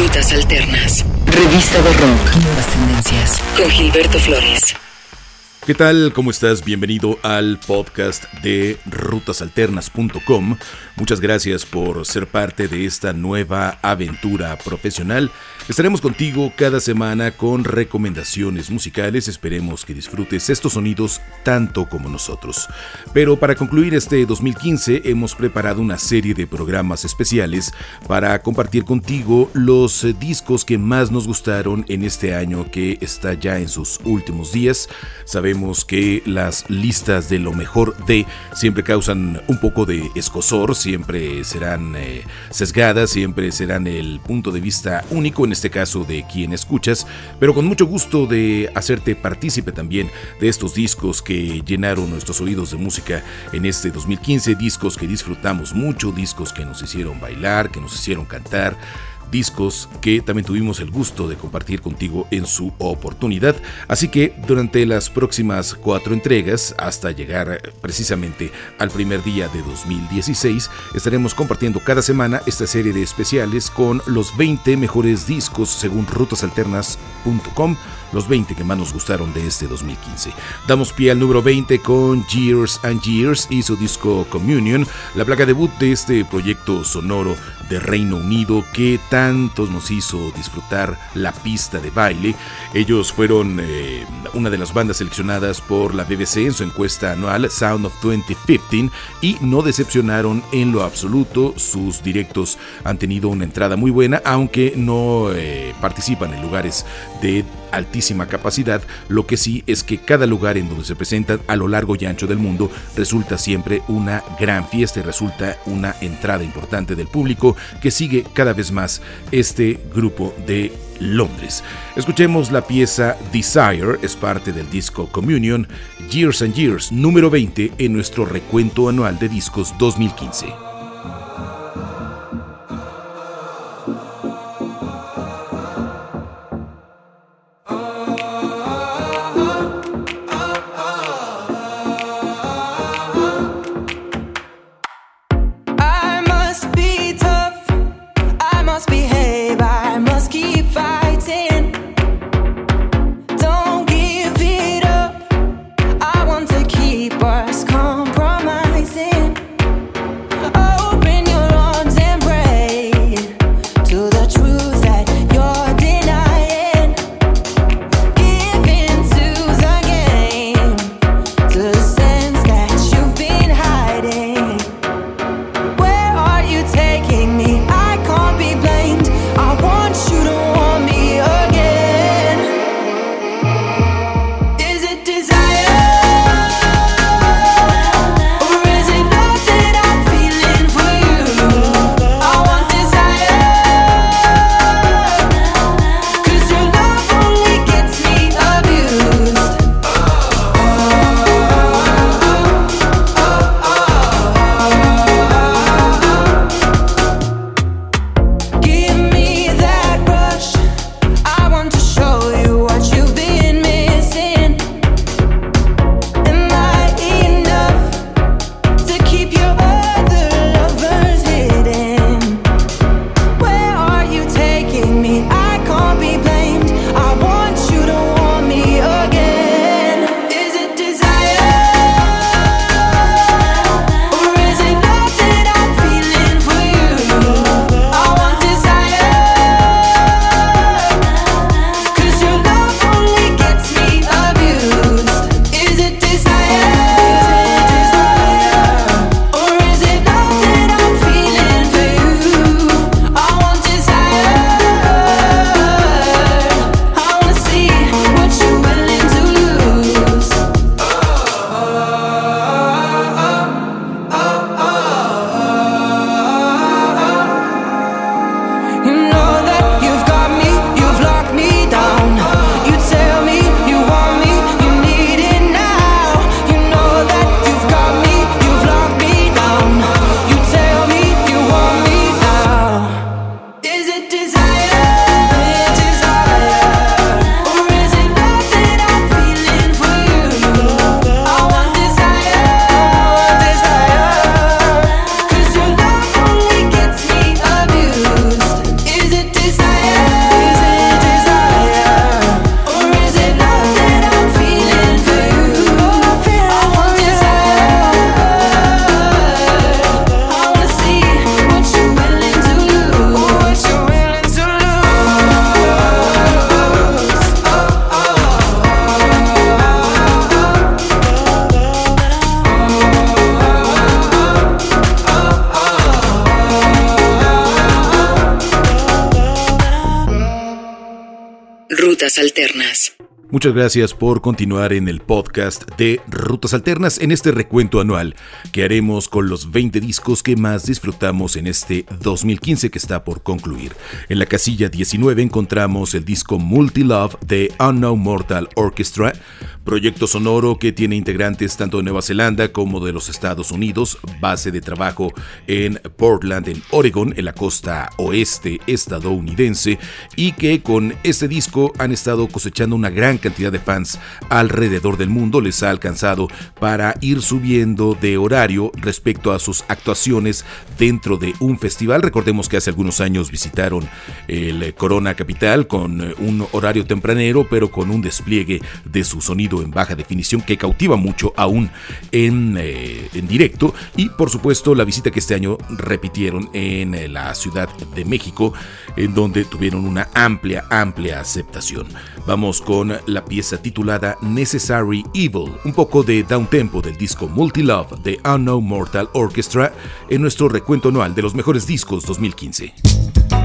Rutas Alternas. Revista de Rock. Nuevas tendencias. Con Gilberto Flores. ¿Qué tal? ¿Cómo estás? Bienvenido al podcast de rutasalternas.com. Muchas gracias por ser parte de esta nueva aventura profesional. Estaremos contigo cada semana con recomendaciones musicales. Esperemos que disfrutes estos sonidos tanto como nosotros. Pero para concluir este 2015 hemos preparado una serie de programas especiales para compartir contigo los discos que más nos gustaron en este año que está ya en sus últimos días. Sabemos que las listas de lo mejor de siempre causan un poco de escosor, siempre serán eh, sesgadas, siempre serán el punto de vista único en este caso de quien escuchas, pero con mucho gusto de hacerte partícipe también de estos discos que llenaron nuestros oídos de música en este 2015, discos que disfrutamos mucho, discos que nos hicieron bailar, que nos hicieron cantar discos que también tuvimos el gusto de compartir contigo en su oportunidad. Así que durante las próximas cuatro entregas, hasta llegar precisamente al primer día de 2016, estaremos compartiendo cada semana esta serie de especiales con los 20 mejores discos según rutasalternas.com los 20 que más nos gustaron de este 2015. Damos pie al número 20 con Years and Years y su disco Communion, la placa debut de este proyecto sonoro de Reino Unido que tantos nos hizo disfrutar la pista de baile. Ellos fueron eh, una de las bandas seleccionadas por la BBC en su encuesta anual Sound of 2015 y no decepcionaron en lo absoluto. Sus directos han tenido una entrada muy buena, aunque no eh, participan en lugares de altísima capacidad, lo que sí es que cada lugar en donde se presentan a lo largo y ancho del mundo resulta siempre una gran fiesta y resulta una entrada importante del público que sigue cada vez más este grupo de Londres. Escuchemos la pieza Desire, es parte del disco Communion, Years and Years, número 20 en nuestro recuento anual de discos 2015. Alternas. Muchas gracias por continuar en el podcast de Rutas Alternas en este recuento anual que haremos con los 20 discos que más disfrutamos en este 2015 que está por concluir. En la casilla 19 encontramos el disco Multi Love de Unknown Mortal Orchestra, proyecto sonoro que tiene integrantes tanto de Nueva Zelanda como de los Estados Unidos, base de trabajo en Portland, en Oregon, en la costa oeste estadounidense, y que con este disco han estado cosechando una gran cantidad de fans alrededor del mundo, les ha alcanzado para ir subiendo de horario respecto a sus actuaciones dentro de un festival. Recordemos que hace algunos años visitaron el Corona Capital con un horario tempranero, pero con un despliegue de su sonido en baja definición que cautiva mucho aún en, eh, en directo y por supuesto la visita que este año repitieron en eh, la Ciudad de México en donde tuvieron una amplia, amplia aceptación. Vamos con la pieza titulada Necessary Evil, un poco de down tempo del disco Multi Love de Unknown Mortal Orchestra en nuestro recuento anual de los mejores discos 2015.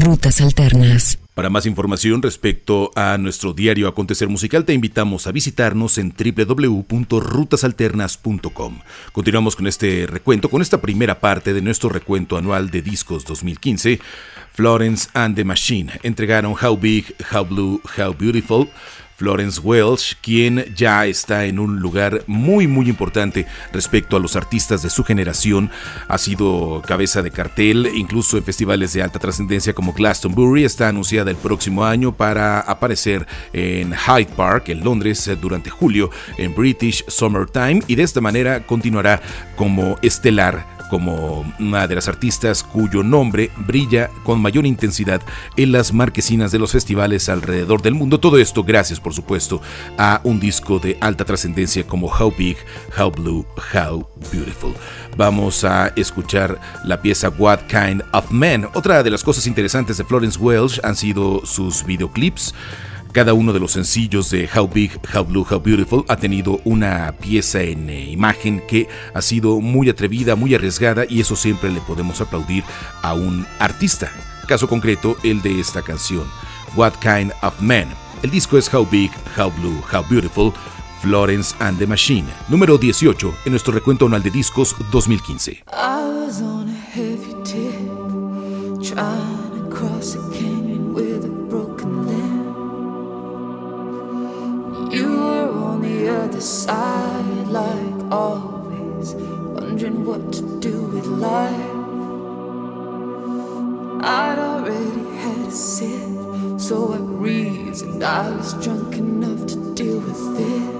Rutas Alternas. Para más información respecto a nuestro diario Acontecer Musical, te invitamos a visitarnos en www.rutasalternas.com. Continuamos con este recuento, con esta primera parte de nuestro recuento anual de discos 2015. Florence and the Machine entregaron How Big, How Blue, How Beautiful. Florence Welsh, quien ya está en un lugar muy muy importante respecto a los artistas de su generación, ha sido cabeza de cartel, incluso en festivales de alta trascendencia como Glastonbury, está anunciada el próximo año para aparecer en Hyde Park, en Londres, durante julio, en British Summertime, y de esta manera continuará como estelar como una de las artistas cuyo nombre brilla con mayor intensidad en las marquesinas de los festivales alrededor del mundo. Todo esto gracias, por supuesto, a un disco de alta trascendencia como How Big, How Blue, How Beautiful. Vamos a escuchar la pieza What Kind of Man. Otra de las cosas interesantes de Florence Welsh han sido sus videoclips. Cada uno de los sencillos de How Big, How Blue, How Beautiful ha tenido una pieza en eh, imagen que ha sido muy atrevida, muy arriesgada y eso siempre le podemos aplaudir a un artista. Caso concreto, el de esta canción, What Kind of Man. El disco es How Big, How Blue, How Beautiful, Florence and the Machine, número 18 en nuestro recuento anual de discos 2015. Other side, like always, wondering what to do with life. I'd already had a sip, so I reasoned I was drunk enough to deal with it.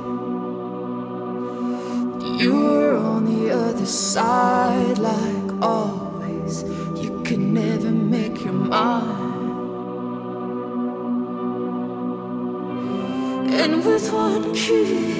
You were on the other side, like always, you could never make your mind. And with one kiss,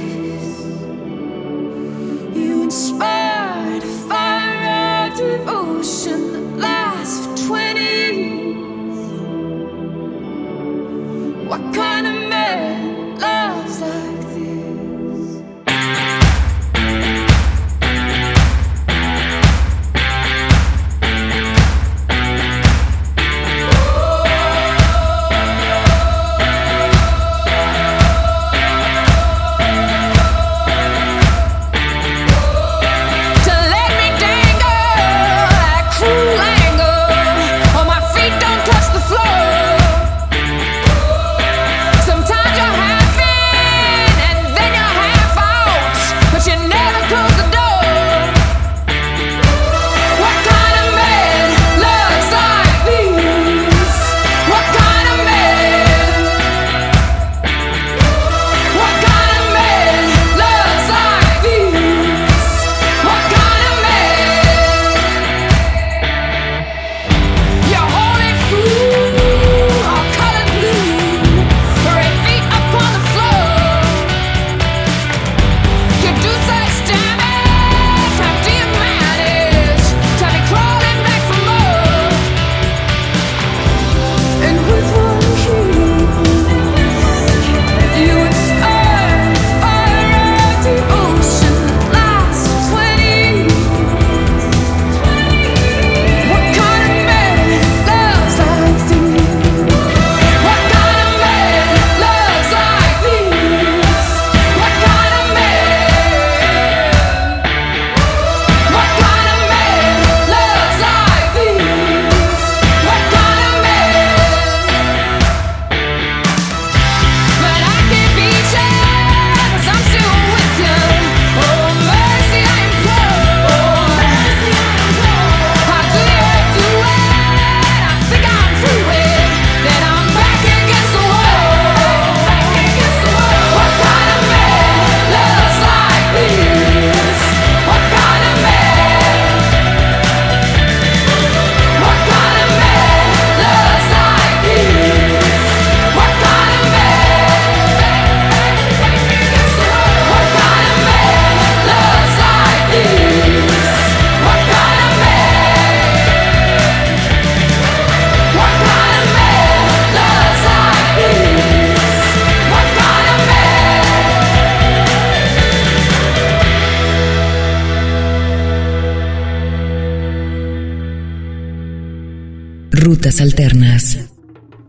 Rutas Alternas.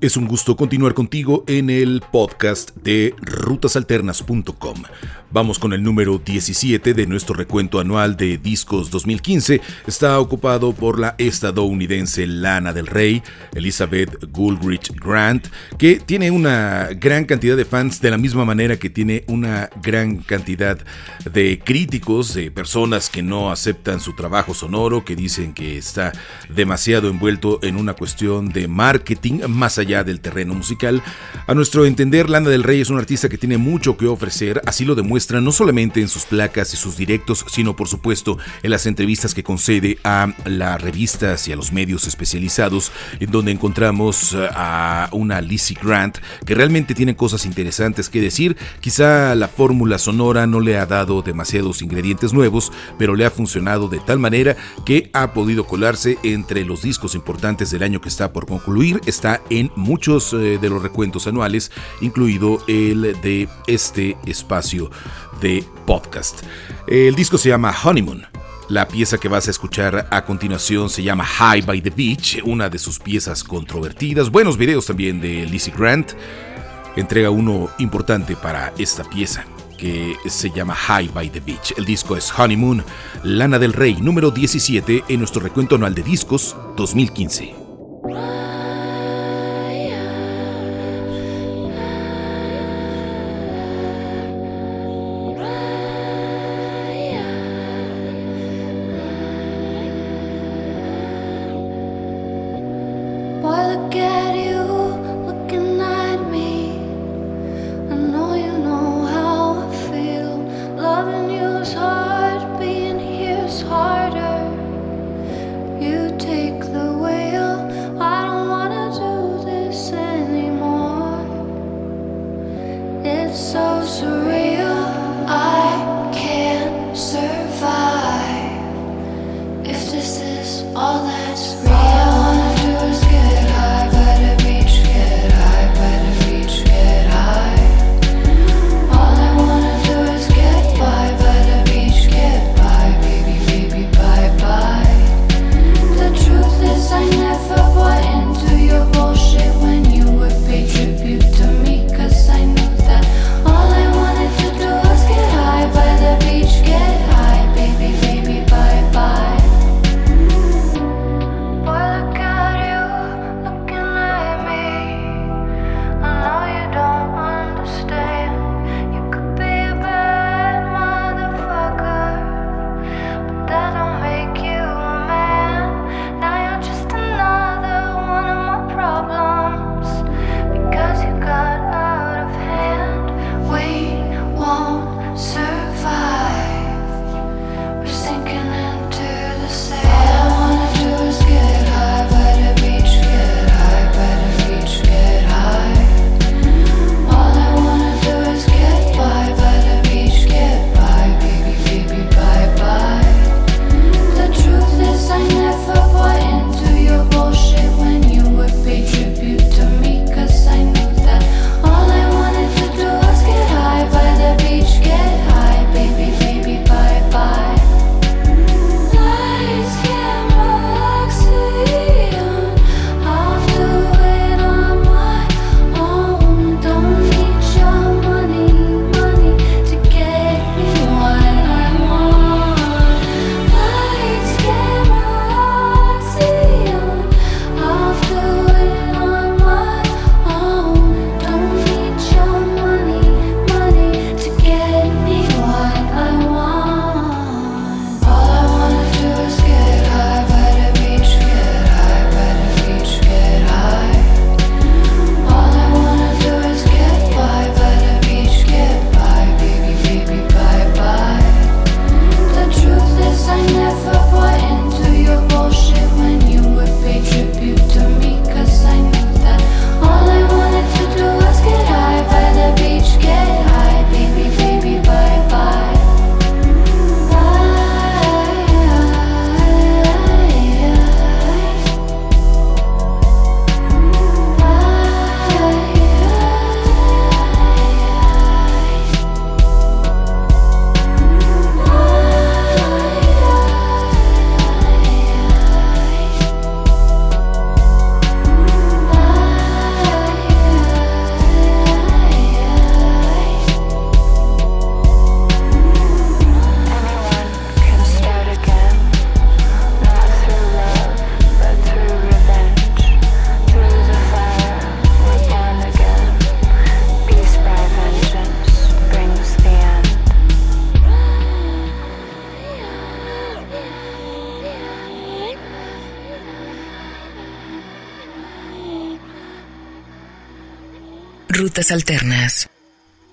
Es un gusto continuar contigo en el podcast de rutasalternas.com. Vamos con el número 17 de nuestro recuento anual de discos 2015. Está ocupado por la estadounidense Lana del Rey, Elizabeth Goulrich Grant, que tiene una gran cantidad de fans de la misma manera que tiene una gran cantidad de críticos, de personas que no aceptan su trabajo sonoro, que dicen que está demasiado envuelto en una cuestión de marketing más allá del terreno musical. A nuestro entender, Lana del Rey es un artista que tiene mucho que ofrecer, así lo demuestra no solamente en sus placas y sus directos, sino por supuesto en las entrevistas que concede a las revistas y a los medios especializados, en donde encontramos eh, a una Lizzie Grant que realmente tiene cosas interesantes que decir. Quizá la fórmula sonora no le ha dado demasiados ingredientes nuevos, pero le ha funcionado de tal manera que ha podido colarse entre los discos importantes del año que está por concluir. Está en muchos eh, de los recuentos anuales, incluido el de este espacio de podcast. El disco se llama Honeymoon. La pieza que vas a escuchar a continuación se llama High by the Beach, una de sus piezas controvertidas. Buenos videos también de Lizzie Grant. Entrega uno importante para esta pieza que se llama High by the Beach. El disco es Honeymoon, Lana del Rey, número 17 en nuestro recuento anual de discos 2015. Rutas Alternas.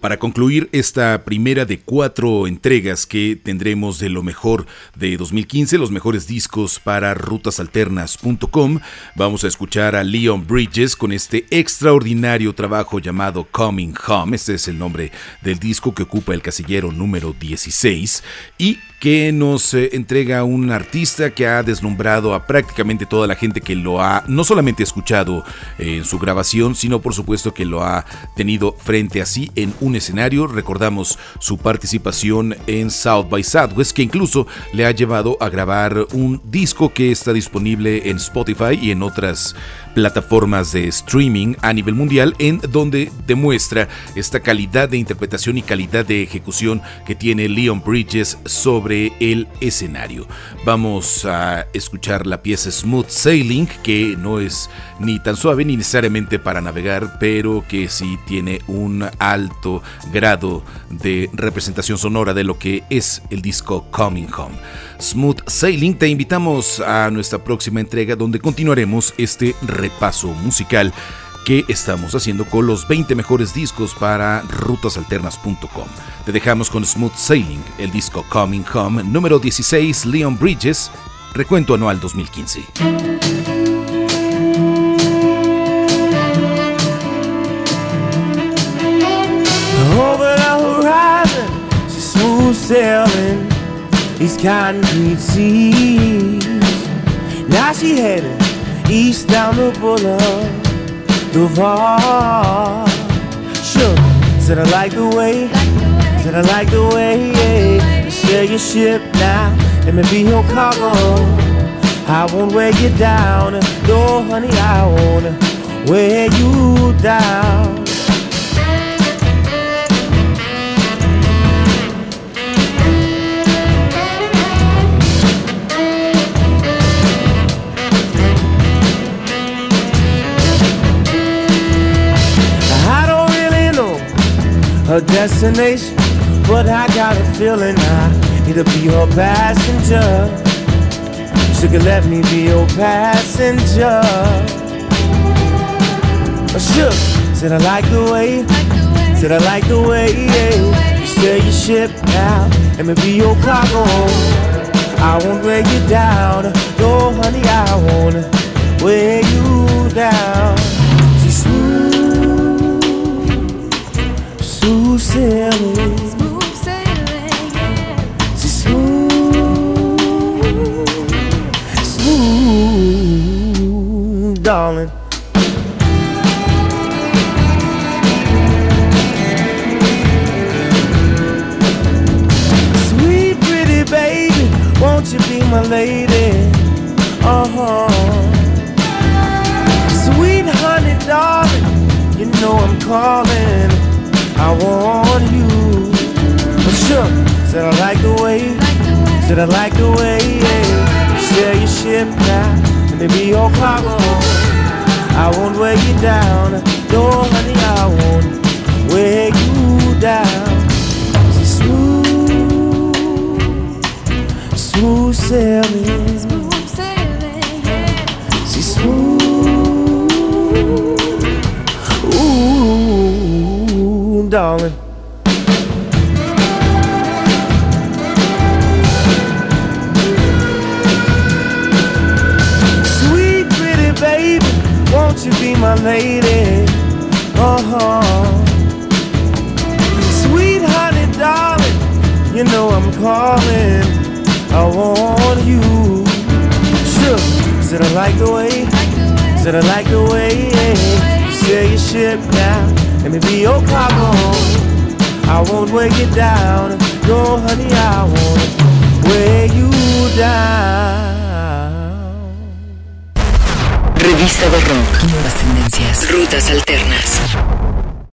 Para concluir esta primera de cuatro entregas que tendremos de lo mejor de 2015, los mejores discos para rutasalternas.com, vamos a escuchar a Leon Bridges con este extraordinario trabajo llamado Coming Home. Este es el nombre del disco que ocupa el casillero número 16 y que nos eh, entrega un artista que ha deslumbrado a prácticamente toda la gente que lo ha no solamente escuchado en su grabación, sino por supuesto que lo ha tenido frente a sí en un escenario. Recordamos su participación en South by Southwest, que incluso le ha llevado a grabar un disco que está disponible en Spotify y en otras plataformas de streaming a nivel mundial en donde demuestra esta calidad de interpretación y calidad de ejecución que tiene Leon Bridges sobre el escenario. Vamos a escuchar la pieza Smooth Sailing que no es ni tan suave ni necesariamente para navegar pero que sí tiene un alto grado de representación sonora de lo que es el disco Coming Home. Smooth Sailing te invitamos a nuestra próxima entrega donde continuaremos este repaso musical que estamos haciendo con los 20 mejores discos para rutasalternas.com. Te dejamos con Smooth Sailing, el disco Coming Home, número 16, Leon Bridges, recuento anual 2015. These concrete seas. Now she headed east down the boulevard, Duval. Sure, said I like the way, said I like the way. Yeah. You your ship now, let me be your cargo. I won't weigh you down, no honey, I won't weigh you down. Destination. But I got a feeling I need to be your passenger. Could let me be your passenger. Oh, I shook, said I like the way, said I like the way. Yeah. You sail your ship now, let me be your cargo. I won't weigh you down, no honey, I won't wear you down. Sailing. Smooth sailing, yeah. Smooth, smooth, darling. Sweet, pretty baby, won't you be my lady? Uh huh. Sweet honey, darling, you know I'm calling. I want you. But sure, said I like the way, said I like the way, yeah. Sail your ship now, let me be your cargo. I won't weigh you down, no honey, I won't weigh you down. She's smooth, smooth sailing, calling. I want you. Sure, said I like the way, said I like the way. You sail your ship now let me be your cargo. I won't weigh you down. No, honey, I won't weigh you down. Revista de Rock. Nuevas tendencias. Rutas alternas.